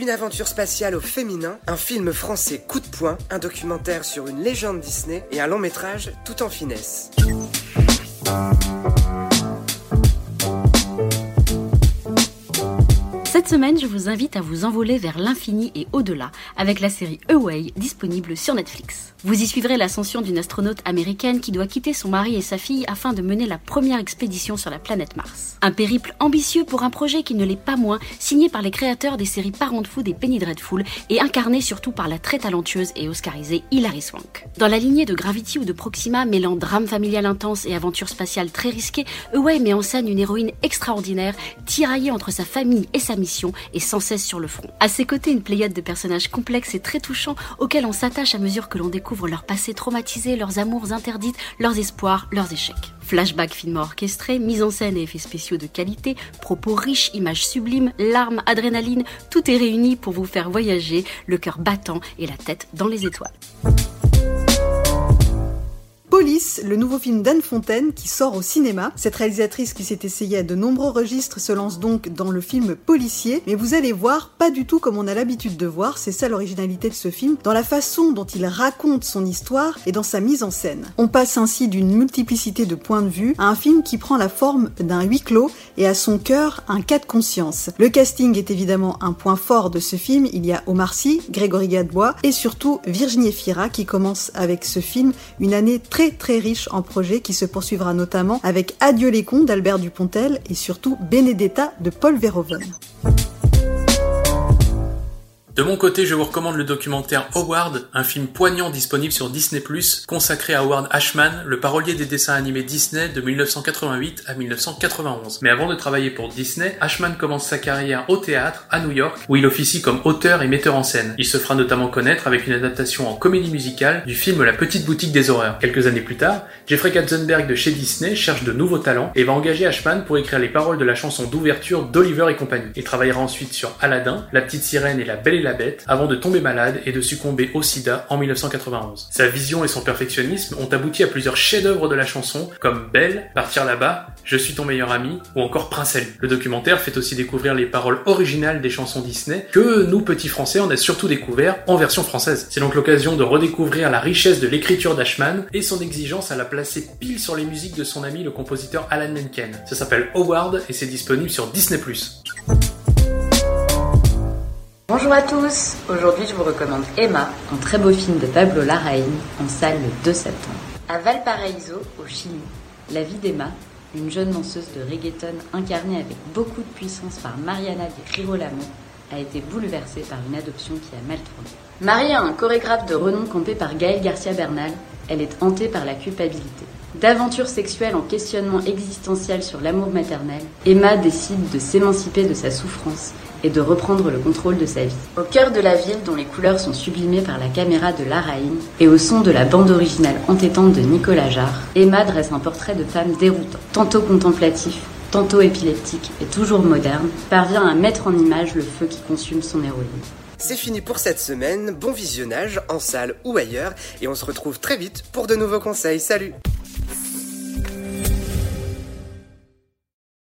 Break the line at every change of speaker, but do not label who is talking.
une aventure spatiale au féminin, un film français coup de poing, un documentaire sur une légende Disney et un long métrage tout en finesse.
Semaine, je vous invite à vous envoler vers l'infini et au-delà avec la série Away disponible sur Netflix. Vous y suivrez l'ascension d'une astronaute américaine qui doit quitter son mari et sa fille afin de mener la première expédition sur la planète Mars. Un périple ambitieux pour un projet qui ne l'est pas moins, signé par les créateurs des séries Parenthood et Penny Dreadful et incarné surtout par la très talentueuse et oscarisée Hilary Swank. Dans la lignée de Gravity ou de Proxima, mêlant drame familial intense et aventure spatiale très risquée, Away met en scène une héroïne extraordinaire, tiraillée entre sa famille et sa mission et sans cesse sur le front. À ses côtés, une pléiade de personnages complexes et très touchants auxquels on s'attache à mesure que l'on découvre leur passé traumatisé, leurs amours interdites, leurs espoirs, leurs échecs. Flashback finement orchestré, mise en scène et effets spéciaux de qualité, propos riches, images sublimes, larmes, adrénaline, tout est réuni pour vous faire voyager, le cœur battant et la tête dans les étoiles.
Le nouveau film d'Anne Fontaine qui sort au cinéma. Cette réalisatrice qui s'est essayée à de nombreux registres se lance donc dans le film policier, mais vous allez voir, pas du tout comme on a l'habitude de voir, c'est ça l'originalité de ce film, dans la façon dont il raconte son histoire et dans sa mise en scène. On passe ainsi d'une multiplicité de points de vue à un film qui prend la forme d'un huis clos et à son cœur un cas de conscience. Le casting est évidemment un point fort de ce film, il y a Omar Sy, Grégory Gadebois et surtout Virginie Fira qui commence avec ce film une année très très riche en projets qui se poursuivra notamment avec Adieu les cons d'Albert Dupontel et surtout Benedetta de Paul Verhoeven.
De mon côté, je vous recommande le documentaire Howard, un film poignant disponible sur Disney+, consacré à Howard Ashman, le parolier des dessins animés Disney de 1988 à 1991. Mais avant de travailler pour Disney, Ashman commence sa carrière au théâtre, à New York, où il officie comme auteur et metteur en scène. Il se fera notamment connaître avec une adaptation en comédie musicale du film La Petite Boutique des Horreurs. Quelques années plus tard, Jeffrey Katzenberg de chez Disney cherche de nouveaux talents et va engager Ashman pour écrire les paroles de la chanson d'ouverture d'Oliver et compagnie. Il travaillera ensuite sur Aladdin, La Petite Sirène et La Belle et la Bête, avant de tomber malade et de succomber au sida en 1991. Sa vision et son perfectionnisme ont abouti à plusieurs chefs-d'œuvre de la chanson, comme Belle, Partir là-bas, Je suis ton meilleur ami, ou encore Prince. Le documentaire fait aussi découvrir les paroles originales des chansons Disney, que nous petits français on a surtout découvert en version française. C'est donc l'occasion de redécouvrir la richesse de l'écriture d'Ashman et son exigence à la placer pile sur les musiques de son ami le compositeur Alan Menken. Ça s'appelle Howard et c'est disponible sur Disney+.
Bonjour à tous, aujourd'hui je vous recommande Emma, un très beau film de Pablo Larraín en salle le 2 septembre. À Valparaiso, au Chili, la vie d'Emma, une jeune danseuse de reggaeton incarnée avec beaucoup de puissance par Mariana di Girolamo, a été bouleversée par une adoption qui a mal tourné. Mariée à un chorégraphe de renom campé par Gaël Garcia Bernal, elle est hantée par la culpabilité. D'aventures sexuelles en questionnement existentiel sur l'amour maternel, Emma décide de s'émanciper de sa souffrance et de reprendre le contrôle de sa vie. Au cœur de la ville dont les couleurs sont sublimées par la caméra de Laraïne et au son de la bande originale entêtante de Nicolas Jarre, Emma dresse un portrait de femme déroutante, tantôt contemplatif, tantôt épileptique et toujours moderne, parvient à mettre en image le feu qui consume son héroïne.
C'est fini pour cette semaine, bon visionnage en salle ou ailleurs, et on se retrouve très vite pour de nouveaux conseils. Salut